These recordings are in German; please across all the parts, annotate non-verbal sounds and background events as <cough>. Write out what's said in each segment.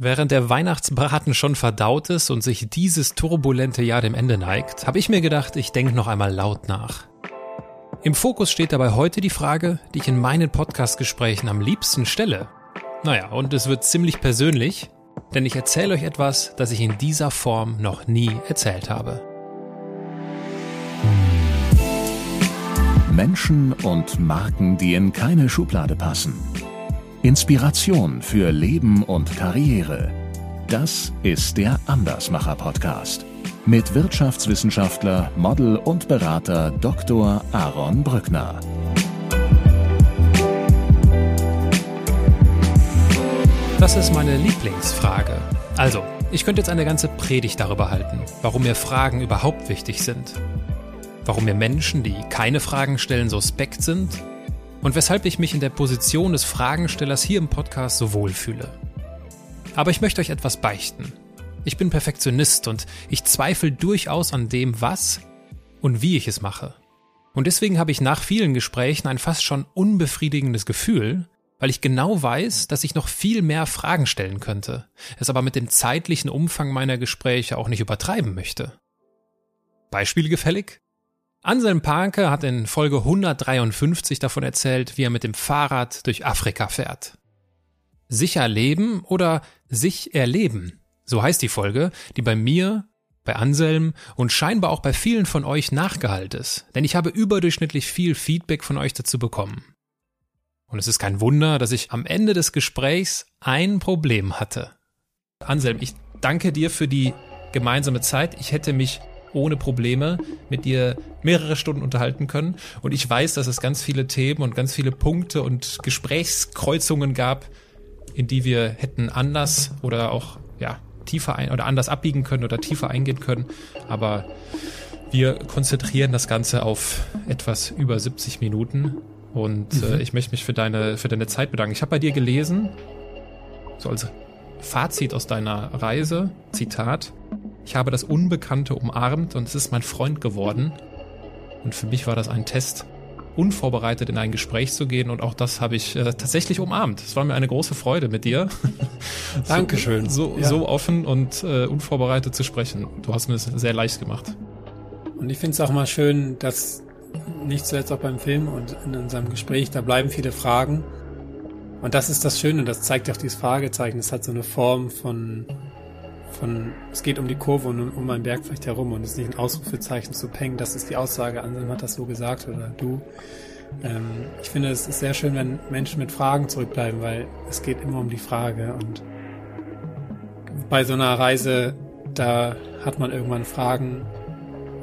Während der Weihnachtsbraten schon verdaut ist und sich dieses turbulente Jahr dem Ende neigt, habe ich mir gedacht, ich denke noch einmal laut nach. Im Fokus steht dabei heute die Frage, die ich in meinen Podcast-Gesprächen am liebsten stelle. Naja, und es wird ziemlich persönlich, denn ich erzähle euch etwas, das ich in dieser Form noch nie erzählt habe. Menschen und Marken, die in keine Schublade passen. Inspiration für Leben und Karriere. Das ist der Andersmacher Podcast mit Wirtschaftswissenschaftler, Model und Berater Dr. Aaron Brückner. Das ist meine Lieblingsfrage. Also, ich könnte jetzt eine ganze Predigt darüber halten, warum mir Fragen überhaupt wichtig sind. Warum mir Menschen, die keine Fragen stellen, suspekt sind und weshalb ich mich in der Position des Fragenstellers hier im Podcast so wohlfühle. Aber ich möchte euch etwas beichten. Ich bin Perfektionist und ich zweifle durchaus an dem, was und wie ich es mache. Und deswegen habe ich nach vielen Gesprächen ein fast schon unbefriedigendes Gefühl, weil ich genau weiß, dass ich noch viel mehr Fragen stellen könnte, es aber mit dem zeitlichen Umfang meiner Gespräche auch nicht übertreiben möchte. Beispiel gefällig? Anselm Parke hat in Folge 153 davon erzählt, wie er mit dem Fahrrad durch Afrika fährt. Sicher leben oder sich erleben, so heißt die Folge, die bei mir, bei Anselm und scheinbar auch bei vielen von euch nachgehalt ist, denn ich habe überdurchschnittlich viel Feedback von euch dazu bekommen. Und es ist kein Wunder, dass ich am Ende des Gesprächs ein Problem hatte. Anselm, ich danke dir für die gemeinsame Zeit. Ich hätte mich ohne Probleme mit dir mehrere Stunden unterhalten können. Und ich weiß, dass es ganz viele Themen und ganz viele Punkte und Gesprächskreuzungen gab, in die wir hätten anders oder auch, ja, tiefer ein oder anders abbiegen können oder tiefer eingehen können. Aber wir konzentrieren das Ganze auf etwas über 70 Minuten. Und äh, mhm. äh, ich möchte mich für deine, für deine Zeit bedanken. Ich habe bei dir gelesen, so als Fazit aus deiner Reise, Zitat, ich habe das Unbekannte umarmt und es ist mein Freund geworden. Und für mich war das ein Test, unvorbereitet in ein Gespräch zu gehen und auch das habe ich äh, tatsächlich umarmt. Es war mir eine große Freude mit dir. <laughs> Dankeschön. So, so, ja. so offen und äh, unvorbereitet zu sprechen. Du hast mir es sehr leicht gemacht. Und ich finde es auch mal schön, dass nicht zuletzt auch beim Film und in unserem Gespräch, da bleiben viele Fragen. Und das ist das Schöne, das zeigt auch dieses Fragezeichen. Es hat so eine Form von von, es geht um die Kurve und um ein Berg vielleicht herum und es ist nicht ein Ausrufezeichen zu Peng, das ist die Aussage, Anselm hat das so gesagt oder du. Ähm, ich finde, es ist sehr schön, wenn Menschen mit Fragen zurückbleiben, weil es geht immer um die Frage und bei so einer Reise, da hat man irgendwann Fragen,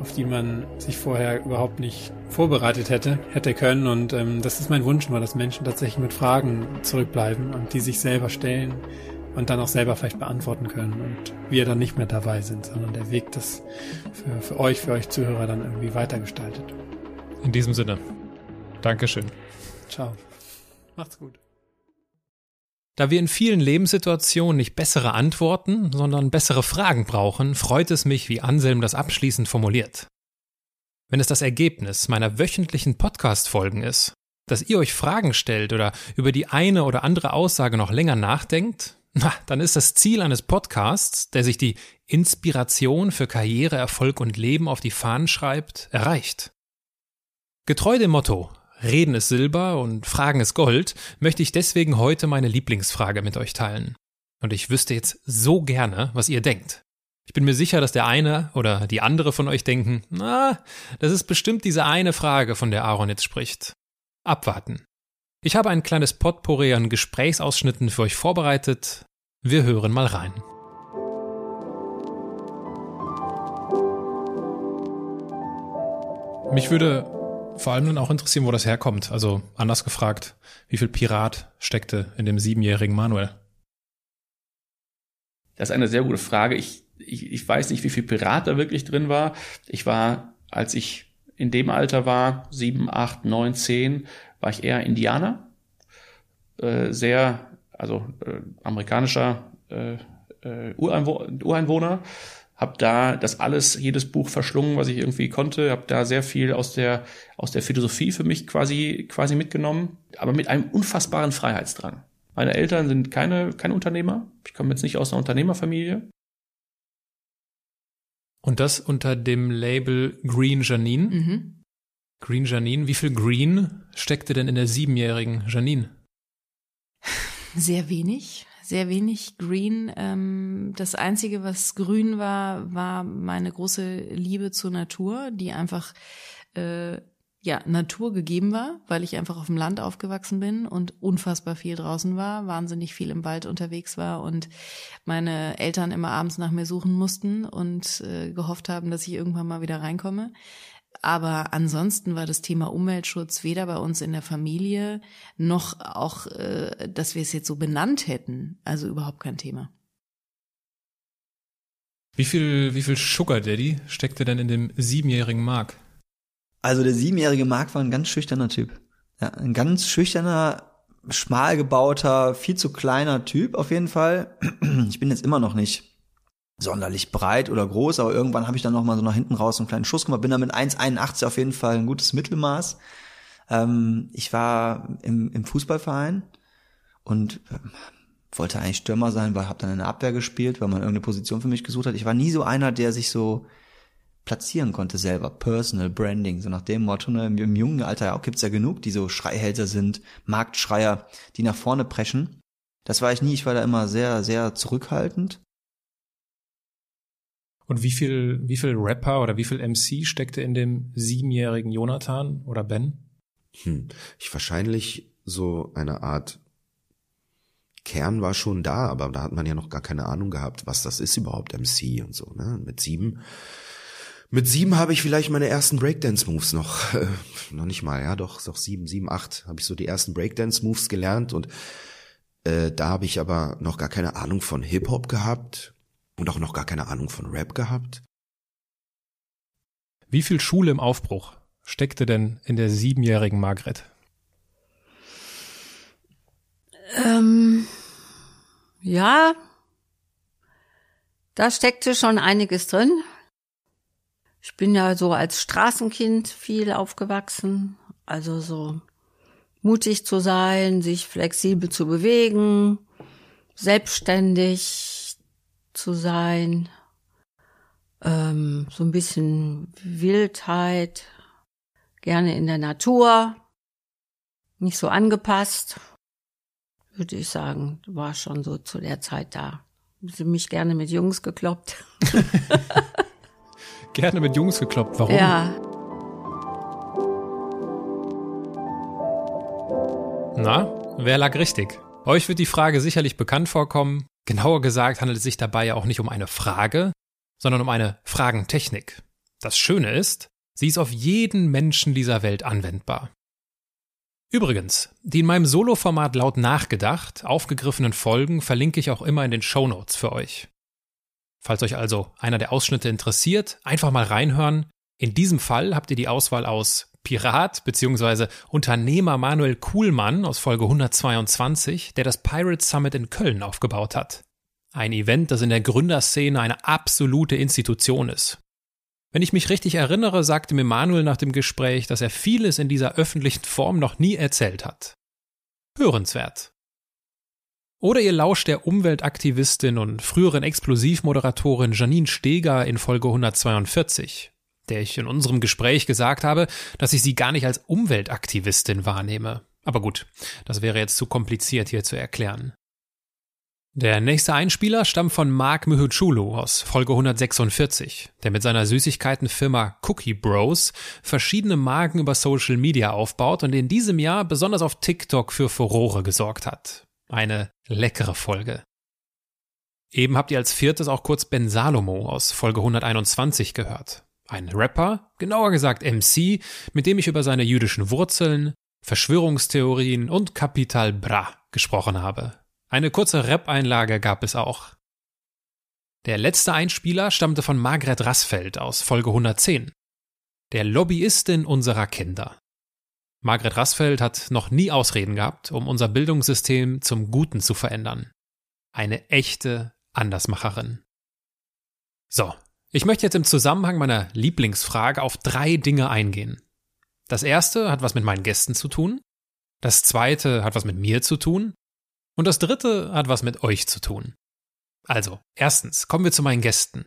auf die man sich vorher überhaupt nicht vorbereitet hätte, hätte können. Und ähm, das ist mein Wunsch immer, dass Menschen tatsächlich mit Fragen zurückbleiben und die sich selber stellen und dann auch selber vielleicht beantworten können und wir dann nicht mehr dabei sind, sondern der Weg das für, für euch, für euch Zuhörer dann irgendwie weitergestaltet. In diesem Sinne, Dankeschön. Ciao. Macht's gut. Da wir in vielen Lebenssituationen nicht bessere Antworten, sondern bessere Fragen brauchen, freut es mich, wie Anselm das abschließend formuliert. Wenn es das Ergebnis meiner wöchentlichen Podcast-Folgen ist, dass ihr euch Fragen stellt oder über die eine oder andere Aussage noch länger nachdenkt, na, dann ist das Ziel eines Podcasts, der sich die Inspiration für Karriere, Erfolg und Leben auf die Fahnen schreibt, erreicht. Getreu dem Motto Reden ist Silber und Fragen ist Gold, möchte ich deswegen heute meine Lieblingsfrage mit euch teilen. Und ich wüsste jetzt so gerne, was ihr denkt. Ich bin mir sicher, dass der eine oder die andere von euch denken, na, das ist bestimmt diese eine Frage, von der Aaron jetzt spricht. Abwarten. Ich habe ein kleines Potpourri an Gesprächsausschnitten für euch vorbereitet. Wir hören mal rein. Mich würde vor allem dann auch interessieren, wo das herkommt. Also anders gefragt, wie viel Pirat steckte in dem siebenjährigen Manuel? Das ist eine sehr gute Frage. Ich, ich, ich weiß nicht, wie viel Pirat da wirklich drin war. Ich war, als ich in dem Alter war, sieben, acht, neun, zehn, war ich eher Indianer. Äh, sehr, also äh, amerikanischer äh, äh, Ureinwohner. Hab da das alles, jedes Buch verschlungen, was ich irgendwie konnte. Hab da sehr viel aus der aus der Philosophie für mich quasi quasi mitgenommen, aber mit einem unfassbaren Freiheitsdrang. Meine Eltern sind keine, keine Unternehmer. Ich komme jetzt nicht aus einer Unternehmerfamilie. Und das unter dem Label Green Janine? Mhm. Green Janine. Wie viel Green steckte denn in der siebenjährigen Janine? Sehr wenig, sehr wenig Green. Ähm, das Einzige, was grün war, war meine große Liebe zur Natur, die einfach äh, ja, Natur gegeben war, weil ich einfach auf dem Land aufgewachsen bin und unfassbar viel draußen war, wahnsinnig viel im Wald unterwegs war und meine Eltern immer abends nach mir suchen mussten und äh, gehofft haben, dass ich irgendwann mal wieder reinkomme. Aber ansonsten war das Thema Umweltschutz weder bei uns in der Familie noch auch, äh, dass wir es jetzt so benannt hätten. Also überhaupt kein Thema. Wie viel, wie viel Sugar Daddy steckte denn in dem siebenjährigen Mark? Also der siebenjährige Mark war ein ganz schüchterner Typ. Ja, ein ganz schüchterner, schmal gebauter, viel zu kleiner Typ auf jeden Fall. Ich bin jetzt immer noch nicht sonderlich breit oder groß, aber irgendwann habe ich dann noch mal so nach hinten raus einen kleinen Schuss gemacht. Bin da mit 1,81 auf jeden Fall ein gutes Mittelmaß. Ähm, ich war im, im Fußballverein und äh, wollte eigentlich Stürmer sein, weil habe dann in der Abwehr gespielt, weil man irgendeine Position für mich gesucht hat. Ich war nie so einer, der sich so platzieren konnte selber. Personal Branding, so nach dem Motto. Ne? Im, Im jungen Alter ja, gibt's ja genug, die so Schreihälter sind, Marktschreier, die nach vorne preschen. Das war ich nie. Ich war da immer sehr, sehr zurückhaltend. Und wie viel, wie viel Rapper oder wie viel MC steckte in dem siebenjährigen Jonathan oder Ben? Hm, ich wahrscheinlich so eine Art Kern war schon da, aber da hat man ja noch gar keine Ahnung gehabt, was das ist überhaupt MC und so. Ne? Mit sieben mit sieben habe ich vielleicht meine ersten Breakdance-Moves noch. Äh, noch nicht mal, ja, doch, doch sieben, sieben, acht habe ich so die ersten Breakdance-Moves gelernt und äh, da habe ich aber noch gar keine Ahnung von Hip-Hop gehabt und auch noch gar keine Ahnung von Rap gehabt. Wie viel Schule im Aufbruch steckte denn in der siebenjährigen Margret? Ähm, ja, da steckte schon einiges drin. Ich bin ja so als Straßenkind viel aufgewachsen, also so mutig zu sein, sich flexibel zu bewegen, selbstständig zu sein, ähm, so ein bisschen Wildheit, gerne in der Natur, nicht so angepasst, würde ich sagen, war schon so zu der Zeit da. Sie mich gerne mit Jungs gekloppt. <laughs> Gerne mit Jungs gekloppt. Warum? Ja. Na, wer lag richtig? Euch wird die Frage sicherlich bekannt vorkommen. Genauer gesagt handelt es sich dabei ja auch nicht um eine Frage, sondern um eine Fragentechnik. Das Schöne ist, sie ist auf jeden Menschen dieser Welt anwendbar. Übrigens, die in meinem Solo-Format laut nachgedacht aufgegriffenen Folgen verlinke ich auch immer in den Show Notes für euch. Falls euch also einer der Ausschnitte interessiert, einfach mal reinhören. In diesem Fall habt ihr die Auswahl aus Pirat bzw. Unternehmer Manuel Kuhlmann aus Folge 122, der das Pirate Summit in Köln aufgebaut hat. Ein Event, das in der Gründerszene eine absolute Institution ist. Wenn ich mich richtig erinnere, sagte mir Manuel nach dem Gespräch, dass er vieles in dieser öffentlichen Form noch nie erzählt hat. Hörenswert. Oder ihr lauscht der Umweltaktivistin und früheren Explosivmoderatorin Janine Steger in Folge 142, der ich in unserem Gespräch gesagt habe, dass ich sie gar nicht als Umweltaktivistin wahrnehme. Aber gut, das wäre jetzt zu kompliziert hier zu erklären. Der nächste Einspieler stammt von Mark Muhuchulu aus Folge 146, der mit seiner Süßigkeitenfirma Cookie Bros verschiedene Marken über Social Media aufbaut und in diesem Jahr besonders auf TikTok für Furore gesorgt hat. Eine leckere Folge. Eben habt ihr als viertes auch kurz Ben Salomo aus Folge 121 gehört. Ein Rapper, genauer gesagt MC, mit dem ich über seine jüdischen Wurzeln, Verschwörungstheorien und Kapital Bra gesprochen habe. Eine kurze Rap-Einlage gab es auch. Der letzte Einspieler stammte von Margret Rassfeld aus Folge 110. Der Lobbyistin unserer Kinder. Margret Rassfeld hat noch nie Ausreden gehabt, um unser Bildungssystem zum Guten zu verändern. Eine echte Andersmacherin. So, ich möchte jetzt im Zusammenhang meiner Lieblingsfrage auf drei Dinge eingehen. Das erste hat was mit meinen Gästen zu tun. Das zweite hat was mit mir zu tun. Und das dritte hat was mit euch zu tun. Also, erstens, kommen wir zu meinen Gästen.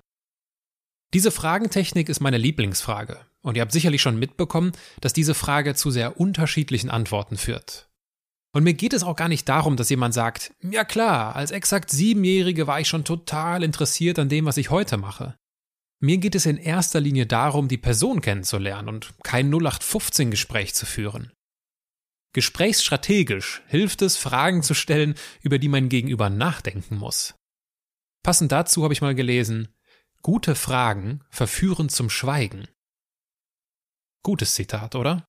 Diese Fragentechnik ist meine Lieblingsfrage. Und ihr habt sicherlich schon mitbekommen, dass diese Frage zu sehr unterschiedlichen Antworten führt. Und mir geht es auch gar nicht darum, dass jemand sagt, ja klar, als exakt Siebenjährige war ich schon total interessiert an dem, was ich heute mache. Mir geht es in erster Linie darum, die Person kennenzulernen und kein 0815-Gespräch zu führen. Gesprächsstrategisch hilft es, Fragen zu stellen, über die mein Gegenüber nachdenken muss. Passend dazu habe ich mal gelesen, gute Fragen verführen zum Schweigen. Gutes Zitat, oder?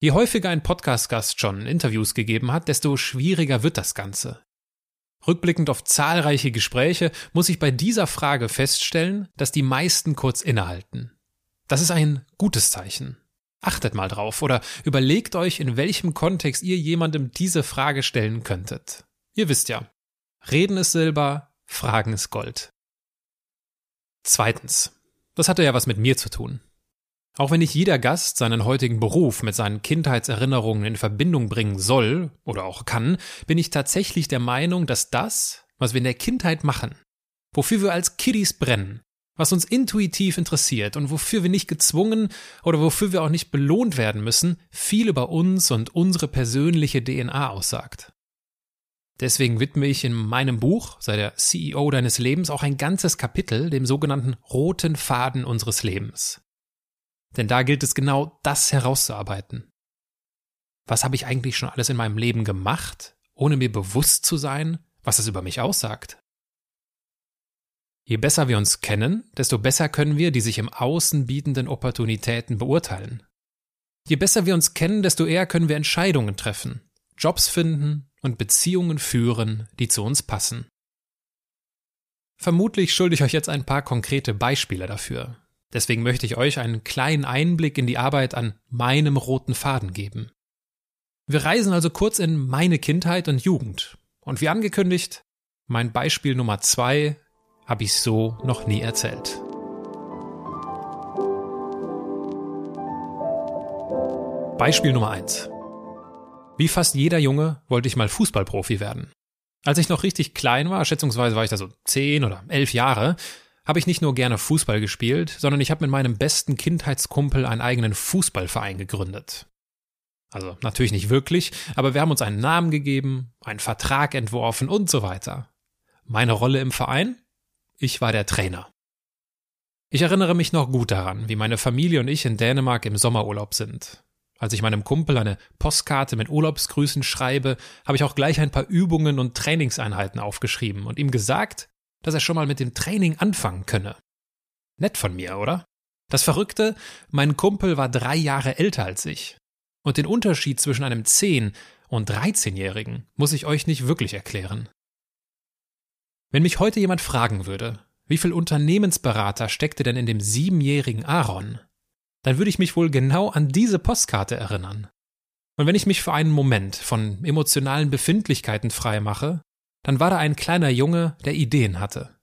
Je häufiger ein Podcast-Gast schon Interviews gegeben hat, desto schwieriger wird das Ganze. Rückblickend auf zahlreiche Gespräche muss ich bei dieser Frage feststellen, dass die meisten kurz innehalten. Das ist ein gutes Zeichen. Achtet mal drauf oder überlegt euch, in welchem Kontext ihr jemandem diese Frage stellen könntet. Ihr wisst ja, Reden ist Silber, Fragen ist Gold. Zweitens, das hatte ja was mit mir zu tun. Auch wenn nicht jeder Gast seinen heutigen Beruf mit seinen Kindheitserinnerungen in Verbindung bringen soll oder auch kann, bin ich tatsächlich der Meinung, dass das, was wir in der Kindheit machen, wofür wir als Kiddies brennen, was uns intuitiv interessiert und wofür wir nicht gezwungen oder wofür wir auch nicht belohnt werden müssen, viel über uns und unsere persönliche DNA aussagt. Deswegen widme ich in meinem Buch, sei der CEO deines Lebens, auch ein ganzes Kapitel dem sogenannten roten Faden unseres Lebens. Denn da gilt es genau das herauszuarbeiten. Was habe ich eigentlich schon alles in meinem Leben gemacht, ohne mir bewusst zu sein, was es über mich aussagt? Je besser wir uns kennen, desto besser können wir die sich im Außen bietenden Opportunitäten beurteilen. Je besser wir uns kennen, desto eher können wir Entscheidungen treffen, Jobs finden und Beziehungen führen, die zu uns passen. Vermutlich schulde ich euch jetzt ein paar konkrete Beispiele dafür, Deswegen möchte ich euch einen kleinen Einblick in die Arbeit an meinem roten Faden geben. Wir reisen also kurz in meine Kindheit und Jugend. Und wie angekündigt, mein Beispiel Nummer zwei habe ich so noch nie erzählt. Beispiel Nummer eins: Wie fast jeder Junge wollte ich mal Fußballprofi werden. Als ich noch richtig klein war, schätzungsweise war ich da so zehn oder elf Jahre, habe ich nicht nur gerne Fußball gespielt, sondern ich habe mit meinem besten Kindheitskumpel einen eigenen Fußballverein gegründet. Also natürlich nicht wirklich, aber wir haben uns einen Namen gegeben, einen Vertrag entworfen und so weiter. Meine Rolle im Verein? Ich war der Trainer. Ich erinnere mich noch gut daran, wie meine Familie und ich in Dänemark im Sommerurlaub sind. Als ich meinem Kumpel eine Postkarte mit Urlaubsgrüßen schreibe, habe ich auch gleich ein paar Übungen und Trainingseinheiten aufgeschrieben und ihm gesagt, dass er schon mal mit dem Training anfangen könne. Nett von mir, oder? Das Verrückte, mein Kumpel war drei Jahre älter als ich. Und den Unterschied zwischen einem 10- und 13-Jährigen muss ich euch nicht wirklich erklären. Wenn mich heute jemand fragen würde, wie viel Unternehmensberater steckte denn in dem siebenjährigen Aaron, dann würde ich mich wohl genau an diese Postkarte erinnern. Und wenn ich mich für einen Moment von emotionalen Befindlichkeiten frei mache, dann war da ein kleiner Junge, der Ideen hatte,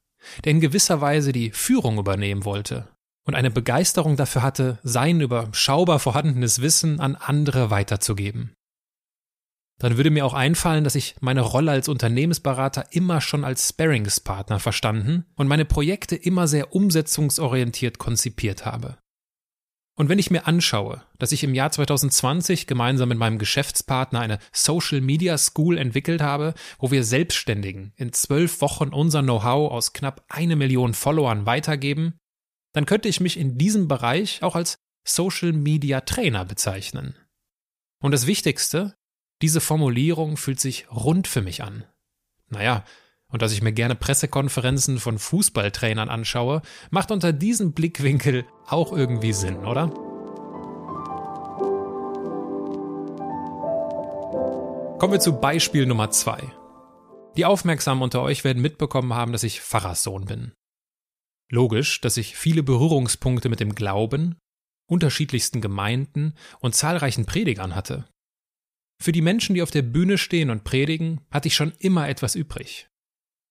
der in gewisser Weise die Führung übernehmen wollte und eine Begeisterung dafür hatte, sein überschaubar vorhandenes Wissen an andere weiterzugeben. Dann würde mir auch einfallen, dass ich meine Rolle als Unternehmensberater immer schon als Sparringspartner verstanden und meine Projekte immer sehr umsetzungsorientiert konzipiert habe. Und wenn ich mir anschaue, dass ich im Jahr 2020 gemeinsam mit meinem Geschäftspartner eine Social Media School entwickelt habe, wo wir Selbstständigen in zwölf Wochen unser Know-how aus knapp eine Million Followern weitergeben, dann könnte ich mich in diesem Bereich auch als Social Media Trainer bezeichnen. Und das Wichtigste, diese Formulierung fühlt sich rund für mich an. Naja, und dass ich mir gerne Pressekonferenzen von Fußballtrainern anschaue, macht unter diesem Blickwinkel auch irgendwie Sinn, oder? Kommen wir zu Beispiel Nummer zwei. Die Aufmerksamen unter euch werden mitbekommen haben, dass ich Pfarrerssohn bin. Logisch, dass ich viele Berührungspunkte mit dem Glauben, unterschiedlichsten Gemeinden und zahlreichen Predigern hatte. Für die Menschen, die auf der Bühne stehen und predigen, hatte ich schon immer etwas übrig.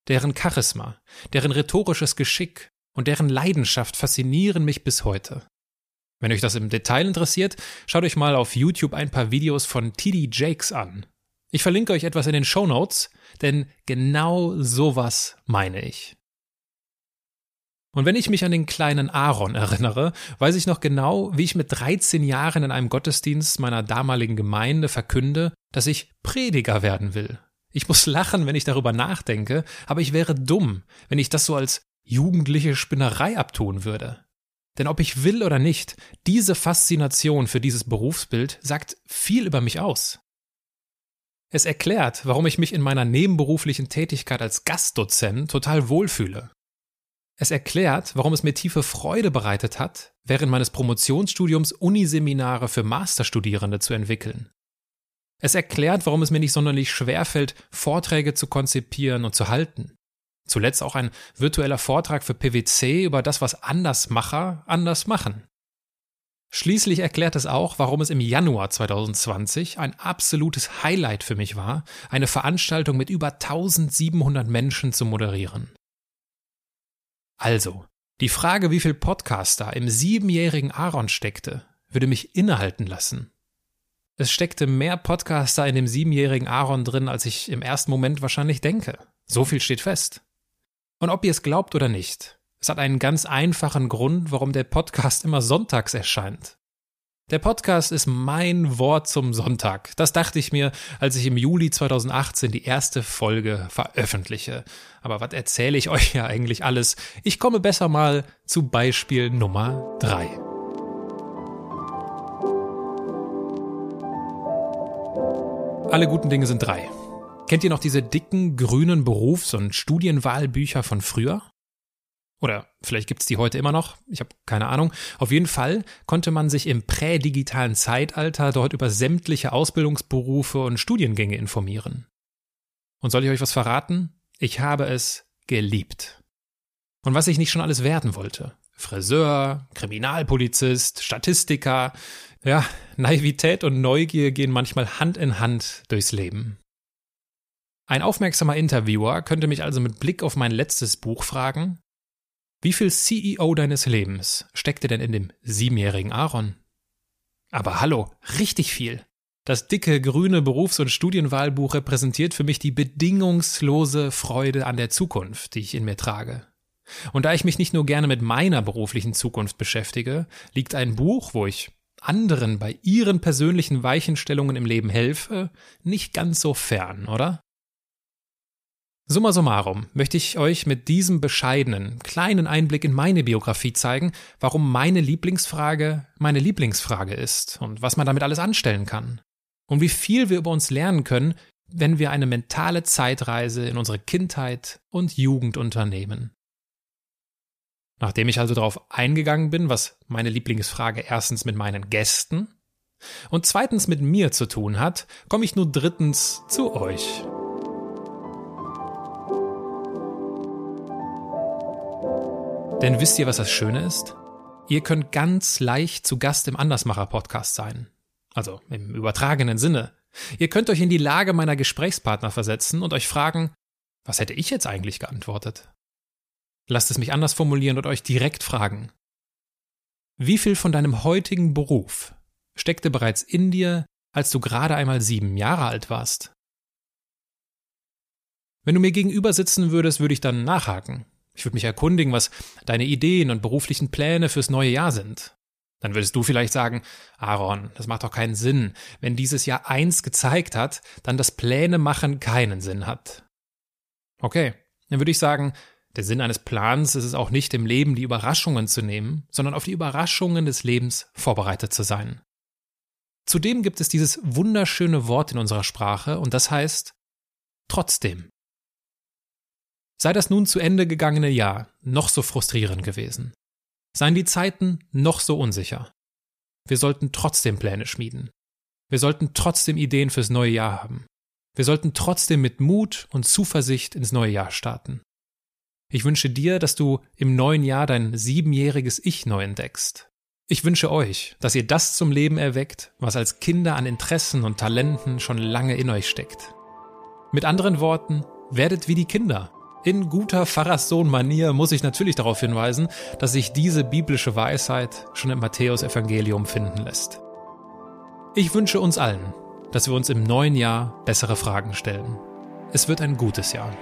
Deren Charisma, deren rhetorisches Geschick und deren Leidenschaft faszinieren mich bis heute. Wenn euch das im Detail interessiert, schaut euch mal auf YouTube ein paar Videos von TD Jakes an. Ich verlinke euch etwas in den Show Notes, denn genau sowas meine ich. Und wenn ich mich an den kleinen Aaron erinnere, weiß ich noch genau, wie ich mit 13 Jahren in einem Gottesdienst meiner damaligen Gemeinde verkünde, dass ich Prediger werden will. Ich muss lachen, wenn ich darüber nachdenke, aber ich wäre dumm, wenn ich das so als jugendliche Spinnerei abtun würde. Denn ob ich will oder nicht, diese Faszination für dieses Berufsbild sagt viel über mich aus. Es erklärt, warum ich mich in meiner nebenberuflichen Tätigkeit als Gastdozent total wohlfühle. Es erklärt, warum es mir tiefe Freude bereitet hat, während meines Promotionsstudiums Uniseminare für Masterstudierende zu entwickeln. Es erklärt, warum es mir nicht sonderlich schwerfällt, Vorträge zu konzipieren und zu halten. Zuletzt auch ein virtueller Vortrag für PwC über das, was Andersmacher anders machen. Schließlich erklärt es auch, warum es im Januar 2020 ein absolutes Highlight für mich war, eine Veranstaltung mit über 1700 Menschen zu moderieren. Also, die Frage, wie viel Podcaster im siebenjährigen Aaron steckte, würde mich innehalten lassen. Es steckte mehr Podcaster in dem siebenjährigen Aaron drin, als ich im ersten Moment wahrscheinlich denke. So viel steht fest. Und ob ihr es glaubt oder nicht, es hat einen ganz einfachen Grund, warum der Podcast immer sonntags erscheint. Der Podcast ist mein Wort zum Sonntag. Das dachte ich mir, als ich im Juli 2018 die erste Folge veröffentliche. Aber was erzähle ich euch ja eigentlich alles? Ich komme besser mal zu Beispiel Nummer drei. Alle guten Dinge sind drei. Kennt ihr noch diese dicken grünen Berufs- und Studienwahlbücher von früher? Oder vielleicht gibt's die heute immer noch, ich habe keine Ahnung. Auf jeden Fall konnte man sich im prädigitalen Zeitalter dort über sämtliche Ausbildungsberufe und Studiengänge informieren. Und soll ich euch was verraten? Ich habe es geliebt. Und was ich nicht schon alles werden wollte. Friseur, Kriminalpolizist, Statistiker. Ja, Naivität und Neugier gehen manchmal Hand in Hand durchs Leben. Ein aufmerksamer Interviewer könnte mich also mit Blick auf mein letztes Buch fragen, wie viel CEO deines Lebens steckte denn in dem siebenjährigen Aaron? Aber hallo, richtig viel. Das dicke grüne Berufs- und Studienwahlbuch repräsentiert für mich die bedingungslose Freude an der Zukunft, die ich in mir trage. Und da ich mich nicht nur gerne mit meiner beruflichen Zukunft beschäftige, liegt ein Buch, wo ich anderen bei ihren persönlichen Weichenstellungen im Leben helfe, nicht ganz so fern, oder? Summa summarum möchte ich euch mit diesem bescheidenen, kleinen Einblick in meine Biografie zeigen, warum meine Lieblingsfrage meine Lieblingsfrage ist und was man damit alles anstellen kann. Und wie viel wir über uns lernen können, wenn wir eine mentale Zeitreise in unsere Kindheit und Jugend unternehmen. Nachdem ich also darauf eingegangen bin, was meine Lieblingsfrage erstens mit meinen Gästen und zweitens mit mir zu tun hat, komme ich nun drittens zu euch. Denn wisst ihr, was das Schöne ist? Ihr könnt ganz leicht zu Gast im Andersmacher-Podcast sein. Also im übertragenen Sinne. Ihr könnt euch in die Lage meiner Gesprächspartner versetzen und euch fragen, was hätte ich jetzt eigentlich geantwortet? Lasst es mich anders formulieren und euch direkt fragen. Wie viel von deinem heutigen Beruf steckte bereits in dir, als du gerade einmal sieben Jahre alt warst? Wenn du mir gegenüber sitzen würdest, würde ich dann nachhaken. Ich würde mich erkundigen, was deine Ideen und beruflichen Pläne fürs neue Jahr sind. Dann würdest du vielleicht sagen, Aaron, das macht doch keinen Sinn. Wenn dieses Jahr eins gezeigt hat, dann das Pläne machen keinen Sinn hat. Okay, dann würde ich sagen, der Sinn eines Plans ist es auch nicht, im Leben die Überraschungen zu nehmen, sondern auf die Überraschungen des Lebens vorbereitet zu sein. Zudem gibt es dieses wunderschöne Wort in unserer Sprache und das heißt trotzdem. Sei das nun zu Ende gegangene Jahr noch so frustrierend gewesen. Seien die Zeiten noch so unsicher. Wir sollten trotzdem Pläne schmieden. Wir sollten trotzdem Ideen fürs neue Jahr haben. Wir sollten trotzdem mit Mut und Zuversicht ins neue Jahr starten. Ich wünsche dir, dass du im neuen Jahr dein siebenjähriges Ich neu entdeckst. Ich wünsche euch, dass ihr das zum Leben erweckt, was als Kinder an Interessen und Talenten schon lange in euch steckt. Mit anderen Worten, werdet wie die Kinder in guter Pfarrerssohn-Manier muss ich natürlich darauf hinweisen, dass sich diese biblische Weisheit schon im Matthäus-Evangelium finden lässt. Ich wünsche uns allen dass wir uns im neuen Jahr bessere Fragen stellen. Es wird ein gutes Jahr.